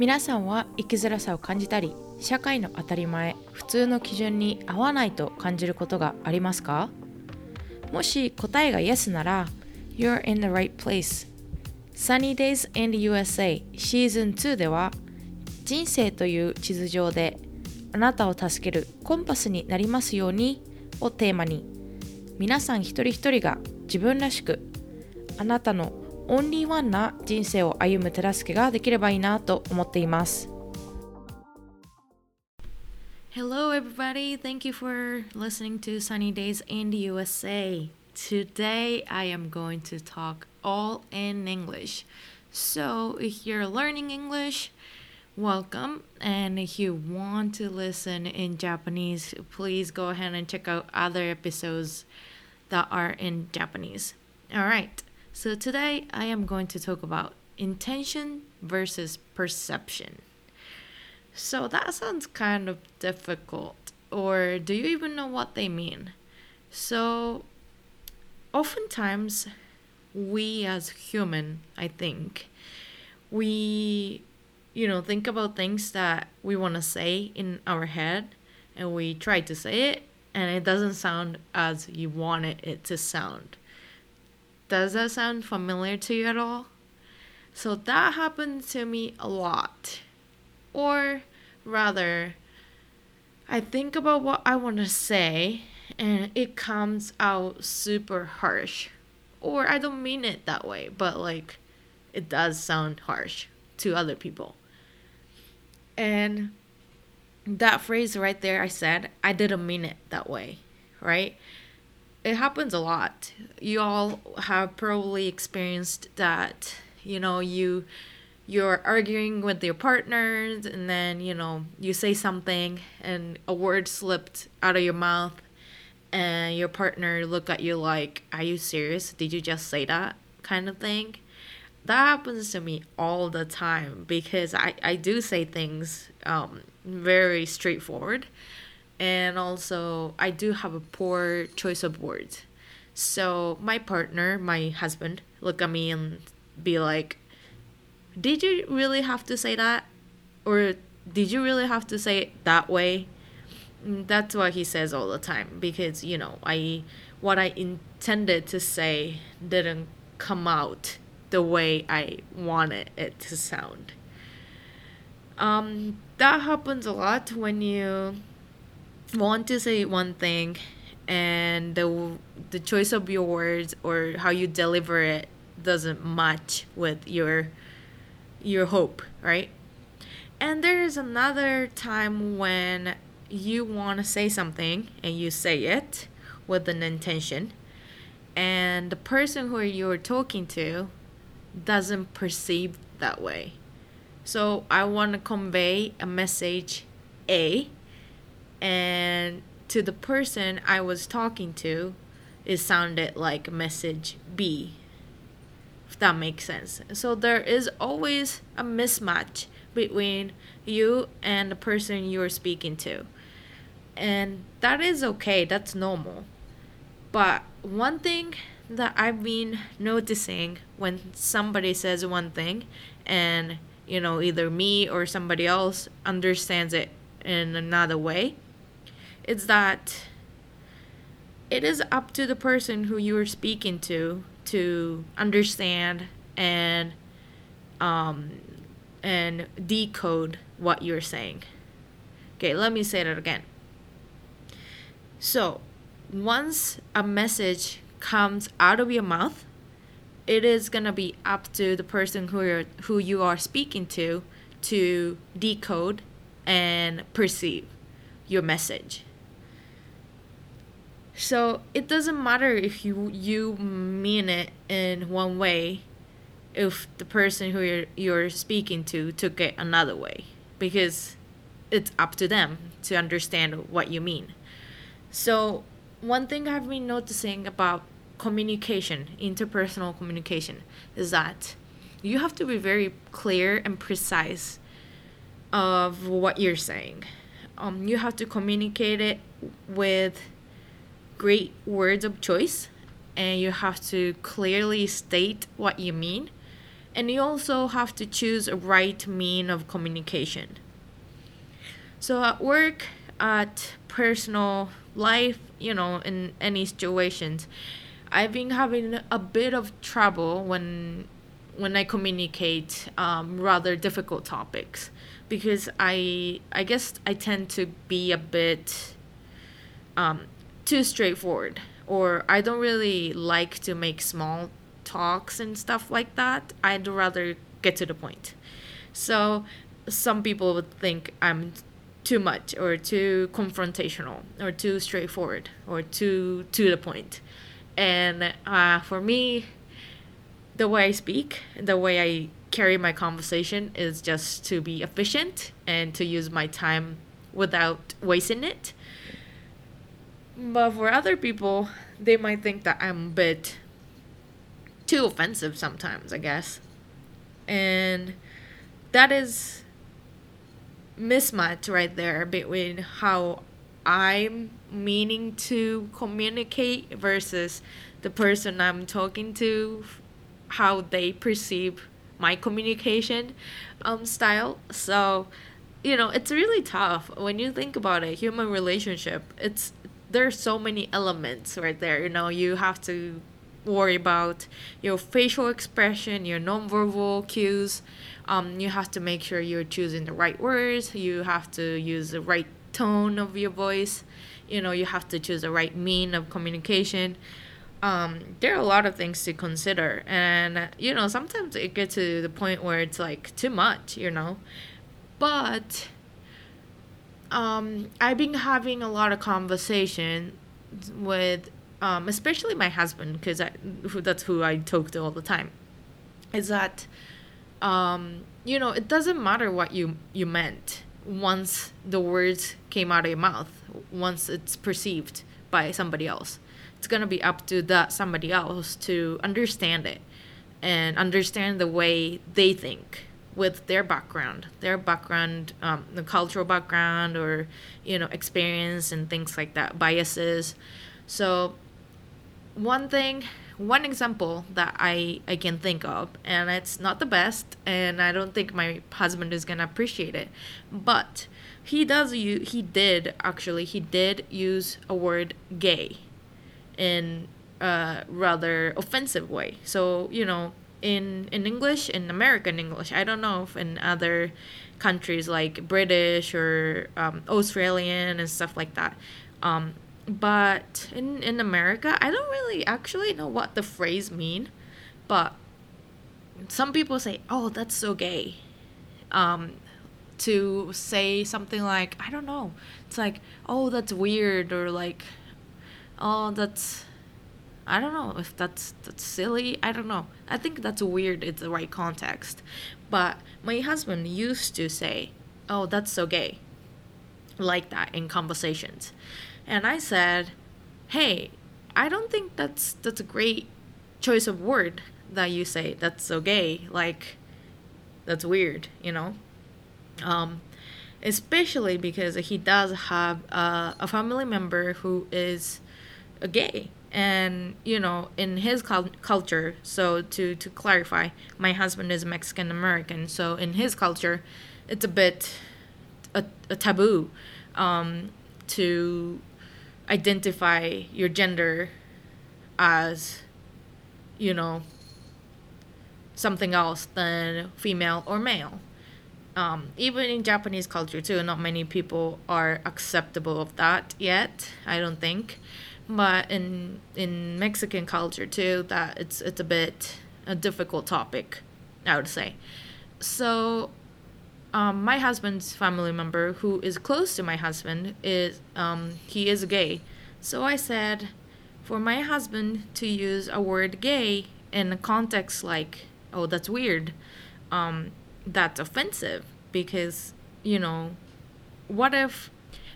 皆さんは生きづらさを感じたり社会の当たり前普通の基準に合わないと感じることがありますか？もし答えが Yes なら You're in the right place. Sunny Days in the USA シーズン2では人生という地図上であなたを助けるコンパスになりますようにをテーマに皆さん一人一人が自分らしくあなたのオンリーワンな人生を歩む手助けができればいいなと思っています。Hello, everybody. Thank you for listening to Sunny Days in the USA. Today, I am going to talk all in English. So, if you're learning English, welcome. And if you want to listen in Japanese, please go ahead and check out other episodes that are in Japanese. All right. So today I am going to talk about intention versus perception. So that sounds kind of difficult, or do you even know what they mean? So, oftentimes, we as human, I think, we, you know, think about things that we want to say in our head, and we try to say it, and it doesn't sound as you wanted it to sound. Does that sound familiar to you at all? So that happened to me a lot. Or rather, I think about what I want to say and it comes out super harsh. Or I don't mean it that way, but like it does sound harsh to other people. And that phrase right there, I said, I didn't mean it that way, right? It happens a lot. You all have probably experienced that, you know, you you're arguing with your partners and then, you know, you say something and a word slipped out of your mouth and your partner look at you like, "Are you serious? Did you just say that?" kind of thing. That happens to me all the time because I, I do say things um, very straightforward and also I do have a poor choice of words. So my partner, my husband, look at me and be like, "Did you really have to say that?" Or "Did you really have to say it that way?" Mm, that's what he says all the time because, you know, I what I intended to say didn't come out the way I wanted it to sound. Um, that happens a lot when you want to say one thing and the the choice of your words or how you deliver it doesn't match with your your hope, right? And there's another time when you want to say something and you say it with an intention and the person who you're talking to doesn't perceive that way. So I want to convey a message A and to the person I was talking to, it sounded like message B, if that makes sense. So there is always a mismatch between you and the person you're speaking to. And that is okay, that's normal. But one thing that I've been noticing when somebody says one thing and you know either me or somebody else understands it in another way it's that it is up to the person who you are speaking to to understand and um, and decode what you're saying. Okay, let me say that again. So, once a message comes out of your mouth, it is gonna be up to the person who you're, who you are speaking to to decode and perceive your message. So it doesn't matter if you you mean it in one way if the person who you're, you're speaking to took it another way because it's up to them to understand what you mean. So one thing I've been noticing about communication, interpersonal communication, is that you have to be very clear and precise of what you're saying. Um, you have to communicate it with great words of choice and you have to clearly state what you mean and you also have to choose a right mean of communication. So at work, at personal life, you know, in any situations, I've been having a bit of trouble when when I communicate um, rather difficult topics because I I guess I tend to be a bit um, too straightforward or I don't really like to make small talks and stuff like that. I'd rather get to the point. So some people would think I'm too much or too confrontational or too straightforward or too to the point. And uh, for me, the way I speak, the way I carry my conversation is just to be efficient and to use my time without wasting it. But for other people, they might think that I'm a bit too offensive sometimes, I guess. And that is mismatch right there between how I'm meaning to communicate versus the person I'm talking to, how they perceive my communication um, style. So, you know, it's really tough when you think about a human relationship. It's there's so many elements right there. You know, you have to worry about your facial expression, your nonverbal cues. Um, you have to make sure you're choosing the right words. You have to use the right tone of your voice. You know, you have to choose the right mean of communication. Um, there are a lot of things to consider, and you know, sometimes it gets to the point where it's like too much, you know. But um, I've been having a lot of conversation with um, especially my husband, because that's who I talk to all the time, is that, um, you know, it doesn't matter what you you meant once the words came out of your mouth, once it's perceived by somebody else. It's gonna be up to that somebody else to understand it and understand the way they think with their background, their background, um, the cultural background, or you know, experience and things like that, biases. So one thing one example that I, I can think of and it's not the best and i don't think my husband is gonna appreciate it but he does you he did actually he did use a word gay in a rather offensive way so you know in in english in american english i don't know if in other countries like british or um, australian and stuff like that um, but in in America, I don't really actually know what the phrase mean, but some people say, "Oh, that's so gay." Um, to say something like, I don't know. It's like, "Oh, that's weird," or like, "Oh, that's." I don't know if that's that's silly. I don't know. I think that's weird. It's the right context, but my husband used to say, "Oh, that's so gay," like that in conversations and I said, "Hey, I don't think that's that's a great choice of word that you say. That's so gay. Like, that's weird, you know." Um, especially because he does have a family member who is a gay and you know in his culture so to to clarify my husband is mexican american so in his culture it's a bit a, a taboo um, to identify your gender as, you know, something else than female or male. Um, even in Japanese culture too, not many people are acceptable of that yet. I don't think, but in in Mexican culture too, that it's it's a bit a difficult topic, I would say. So um, my husband's family member, who is close to my husband, is um, he is gay. So I said, for my husband to use a word gay in a context like, oh, that's weird, um, that's offensive because, you know, what if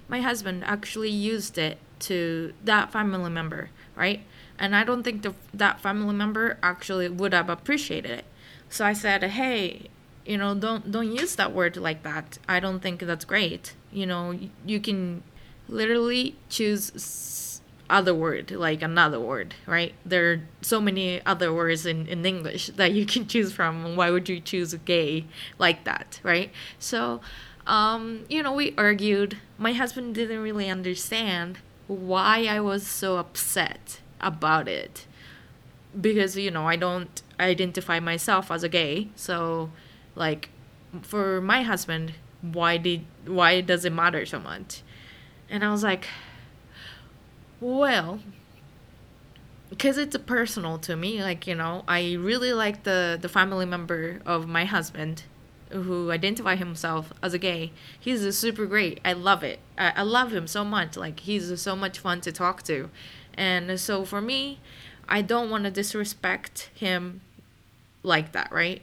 my husband actually used it to that family member, right? And I don't think the, that family member actually would have appreciated it. So I said, hey, you know don't don't use that word like that. I don't think that's great. You know you can literally choose other word like another word right? There are so many other words in, in english that you can choose from. Why would you choose gay like that right? So um, you know we argued. My husband didn't really understand why i was so upset about it. Because you know i don't identify myself as a gay. So like for my husband why did why does it matter so much? And i was like well, because it's personal to me. Like you know, I really like the the family member of my husband who identify himself as a gay. He's super great. I love it. I, I love him so much. Like he's so much fun to talk to, and so for me, I don't want to disrespect him like that, right?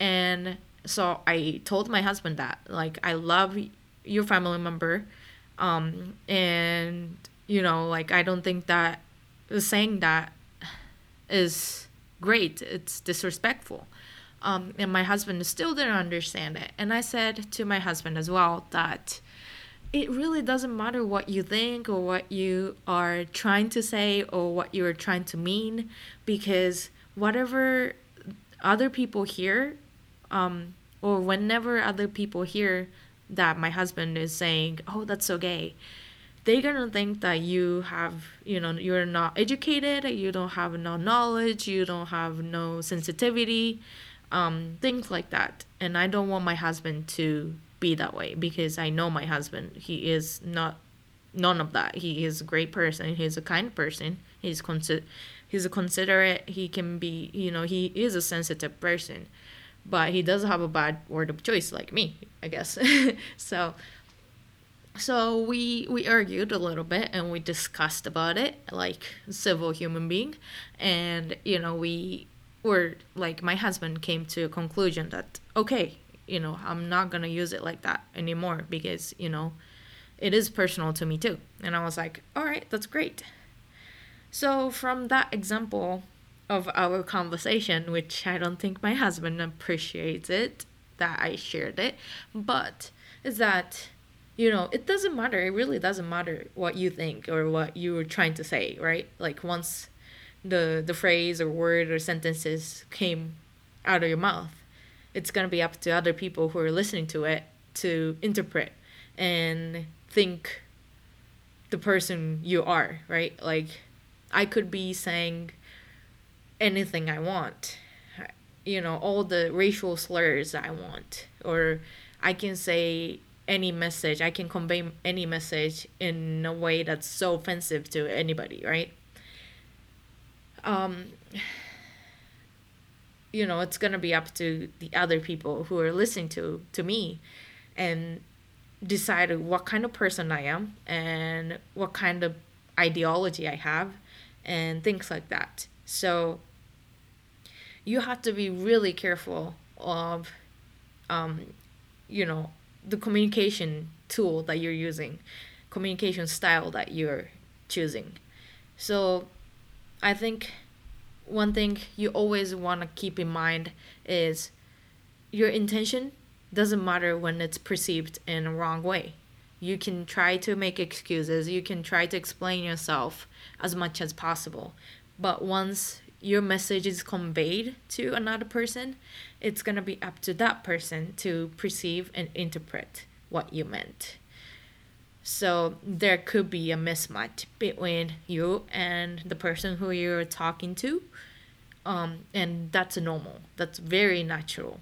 And so I told my husband that like I love your family member um and you know like i don't think that saying that is great it's disrespectful um, and my husband still didn't understand it. And i said to my husband as well that it really doesn't matter what you think or what you are trying to say or what you're trying to mean because whatever other people hear um, or whenever other people hear that my husband is saying oh that's so gay they're gonna think that you have you know you're not educated you don't have no knowledge you don't have no sensitivity um, things like that. And i don't want my husband to be that way because i know my husband. He is not none of that. He is a great person. He's a kind person. He's consider he's a considerate he can be you know he is a sensitive person but he does have a bad word of choice like me i guess. So so we we argued a little bit and we discussed about it like civil human being. And you know we were like my husband came to a conclusion that okay you know i'm not gonna use it like that anymore because you know it is personal to me too and i was like all right that's great so from that example of our conversation which i don't think my husband appreciates it that i shared it but is that you know, it doesn't matter. It really doesn't matter what you think or what you were trying to say, right? Like once the the phrase or word or sentences came out of your mouth, it's gonna be up to other people who are listening to it to interpret and think the person you are, right? Like I could be saying anything I want. You know, all the racial slurs I want. Or I can say any message i can convey any message in a way that's so offensive to anybody right um you know it's going to be up to the other people who are listening to to me and decide what kind of person i am and what kind of ideology i have and things like that so you have to be really careful of um you know the communication tool that you're using, communication style that you're choosing. So I think one thing you always want to keep in mind is your intention doesn't matter when it's perceived in a wrong way. You can try to make excuses, you can try to explain yourself as much as possible. But once your message is conveyed to another person, it's going to be up to that person to perceive and interpret what you meant. So there could be a mismatch between you and the person who you're talking to. Um, and that's normal. That's very natural.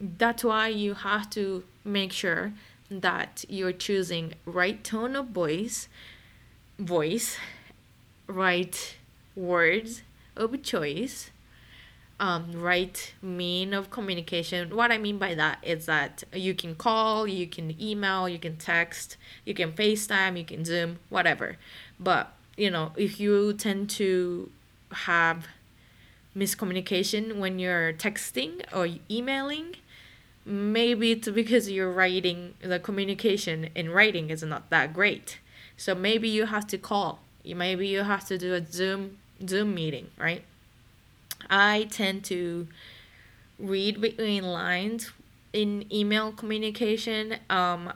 That's why you have to make sure that you're choosing right tone of voice, voice, right words, of choice um, right mean of communication. What I mean by that is that you can call, you can email, you can text, you can FaceTime, you can Zoom, whatever. But, you know, if you tend to have miscommunication when you're texting or emailing, maybe it's because you're writing, the communication in writing is not that great. So maybe you have to call. Maybe you have to do a Zoom Zoom meeting, right? I tend to read between lines in email communication. Um,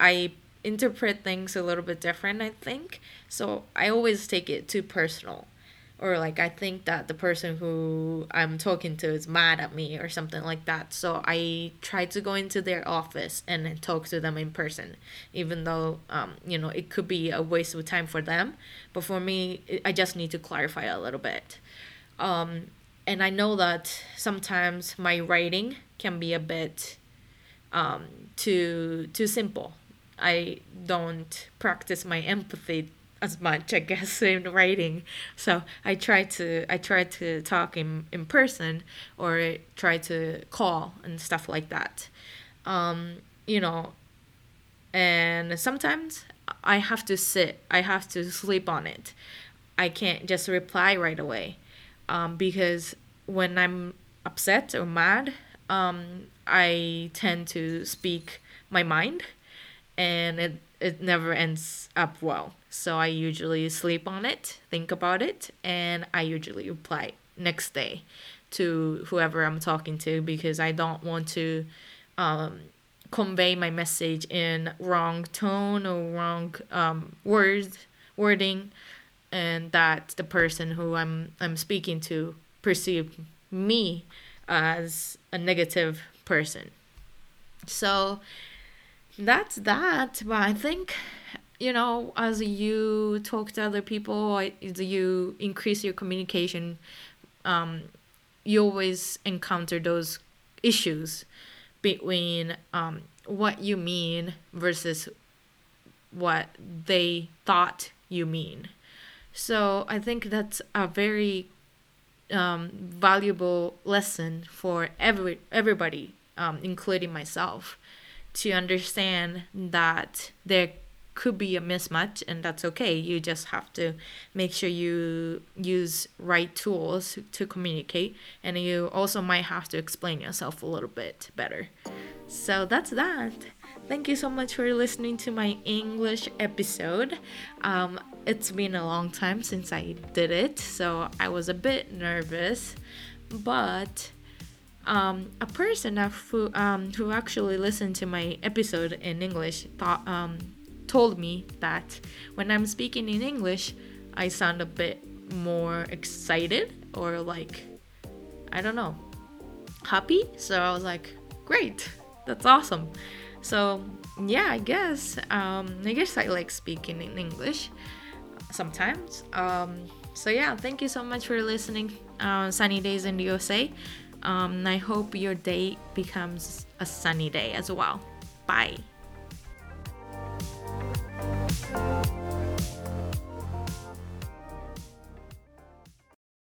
I interpret things a little bit different, I think. So I always take it too personal. Or like I think that the person who I'm talking to is mad at me or something like that. So I try to go into their office and talk to them in person, even though um, you know it could be a waste of time for them. But for me, I just need to clarify a little bit. Um, and I know that sometimes my writing can be a bit um, too too simple. I don't practice my empathy as much, I guess, in writing. So I try to I try to talk in in person or try to call and stuff like that. Um, you know, and sometimes I have to sit. I have to sleep on it. I can't just reply right away, um, because when I'm upset or mad, um, I tend to speak my mind, and it it never ends up well. So I usually sleep on it, think about it, and I usually reply next day to whoever I'm talking to because I don't want to um, convey my message in wrong tone or wrong um, words wording, and that the person who I'm I'm speaking to perceive me as a negative person. So that's that. But I think, you know, as you talk to other people, as you increase your communication, um, you always encounter those issues between um, what you mean versus what they thought you mean. So I think that's a very um, valuable lesson for every everybody, um, including myself, to understand that there could be a mismatch and that's okay. You just have to make sure you use right tools to communicate and you also might have to explain yourself a little bit better. So that's that. Thank you so much for listening to my english episode. Um, it's been a long time since i did it so i was a bit nervous but um, a person who um, who actually listened to my episode in English thought um, told me that when I'm speaking in English, I sound a bit more excited or like I don't know happy. So I was like, great, that's awesome. So yeah, I guess um, I guess I like speaking in English sometimes. Um, so yeah, thank you so much for listening. Uh, sunny days in the USA. Um, I hope your day becomes a sunny day as well. Bye.